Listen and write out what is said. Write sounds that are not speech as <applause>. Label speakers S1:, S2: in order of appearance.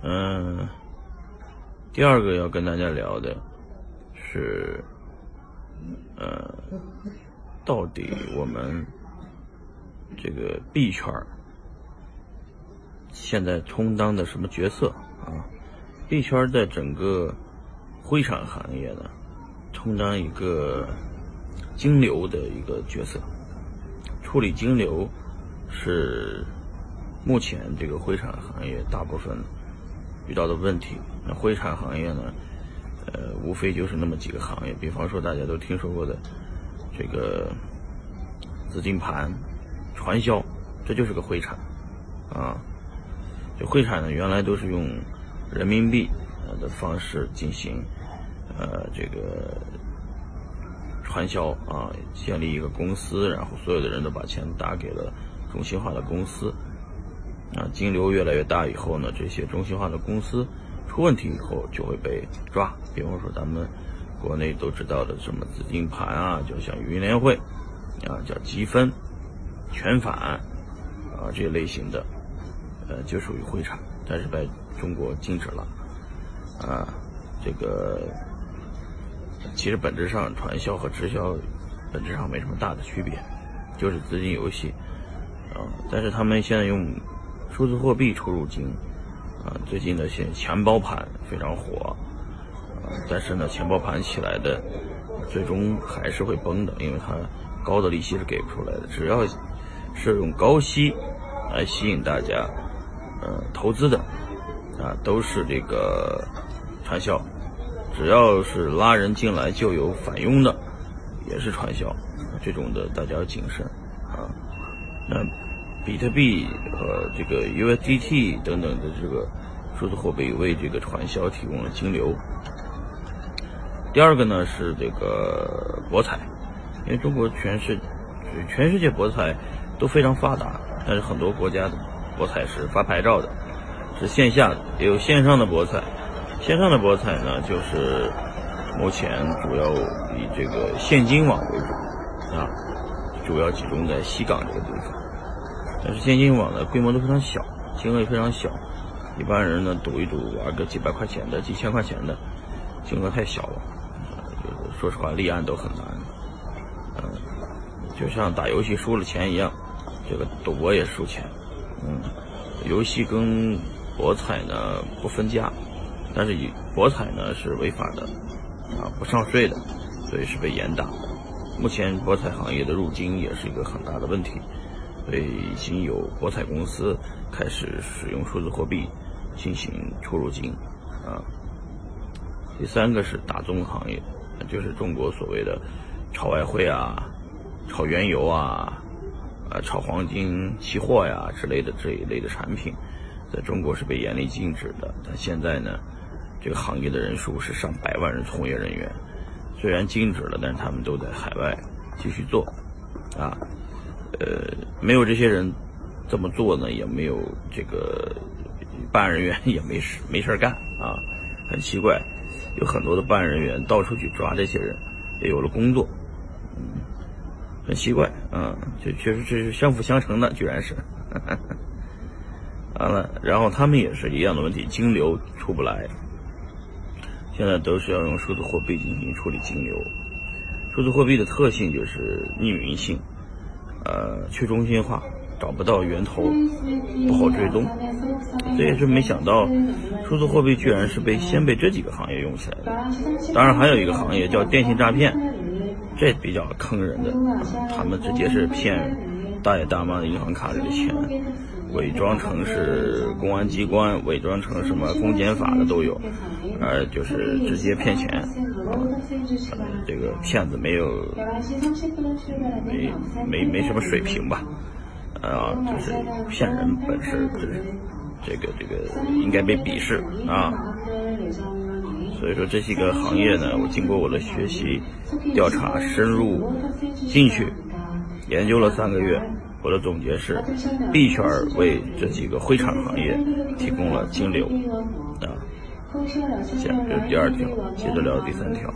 S1: 嗯，第二个要跟大家聊的是，呃，到底我们这个币圈现在充当的什么角色啊？币圈在整个灰产行业呢，充当一个金流的一个角色，处理金流是目前这个灰产行业大部分。遇到的问题，那灰产行业呢？呃，无非就是那么几个行业，比方说大家都听说过的这个资金盘、传销，这就是个灰产啊。这灰产呢，原来都是用人民币的方式进行呃这个传销啊，建立一个公司，然后所有的人都把钱打给了中心化的公司。啊，金流越来越大以后呢，这些中心化的公司出问题以后就会被抓。比方说咱们国内都知道的什么资金盘啊，就像云联汇啊，叫积分、全返啊这些类型的，呃，就属于灰产，但是在中国禁止了。啊，这个其实本质上传销和直销本质上没什么大的区别，就是资金游戏啊，但是他们现在用。数字货币出入金，啊，最近的些钱包盘非常火，啊，但是呢，钱包盘起来的，最终还是会崩的，因为它高的利息是给不出来的。只要是用高息来吸引大家，呃，投资的，啊，都是这个传销。只要是拉人进来就有返佣的，也是传销。这种的大家要谨慎，啊，那。比特币和这个 USDT 等等的这个数字货币为这个传销提供了金流。第二个呢是这个博彩，因为中国全世全世界博彩都非常发达，但是很多国家的博彩是发牌照的，是线下的，也有线上的博彩。线上的博彩呢，就是目前主要以这个现金网为主啊，主要集中在西港这个地方。但是现金网的规模都非常小，金额也非常小，一般人呢赌一赌玩个几百块钱的、几千块钱的，金额太小了，就是说实话立案都很难。嗯，就像打游戏输了钱一样，这个赌博也输钱。嗯，游戏跟博彩呢不分家，但是以博彩呢是违法的，啊不上税的，所以是被严打。目前博彩行业的入金也是一个很大的问题。所以已经有博彩公司开始使用数字货币进行出入金，啊，第三个是大宗行业，就是中国所谓的炒外汇啊、炒原油啊、啊炒黄金期货呀之类的这一类的产品，在中国是被严厉禁止的。但现在呢，这个行业的人数是上百万人从业人员，虽然禁止了，但是他们都在海外继续做，啊。呃，没有这些人这么做呢，也没有这个办案人员 <laughs> 也没事没事干啊，很奇怪，有很多的办案人员到处去抓这些人，也有了工作，嗯，很奇怪啊，这确实这是相辅相成的，居然是，<laughs> 完了，然后他们也是一样的问题，金流出不来，现在都是要用数字货币进行处理金流，数字货币的特性就是匿名性。呃，去中心化找不到源头，不好追踪，这也是没想到，数字货币居然是被先被这几个行业用起来的。当然还有一个行业叫电信诈骗，这比较坑人的，他们直接是骗大爷大妈的银行卡里的钱，伪装成是公安机关，伪装成什么公检法的都有，呃，就是直接骗钱。这个骗子没有没没没什么水平吧？啊，就是骗人本事，这个这个应该被鄙视啊。所以说这些个行业呢，我经过我的学习、调查、深入进去研究了三个月，我的总结是：币圈为这几个灰产行业提供了金流啊。行，这是第二条，接着聊第三条。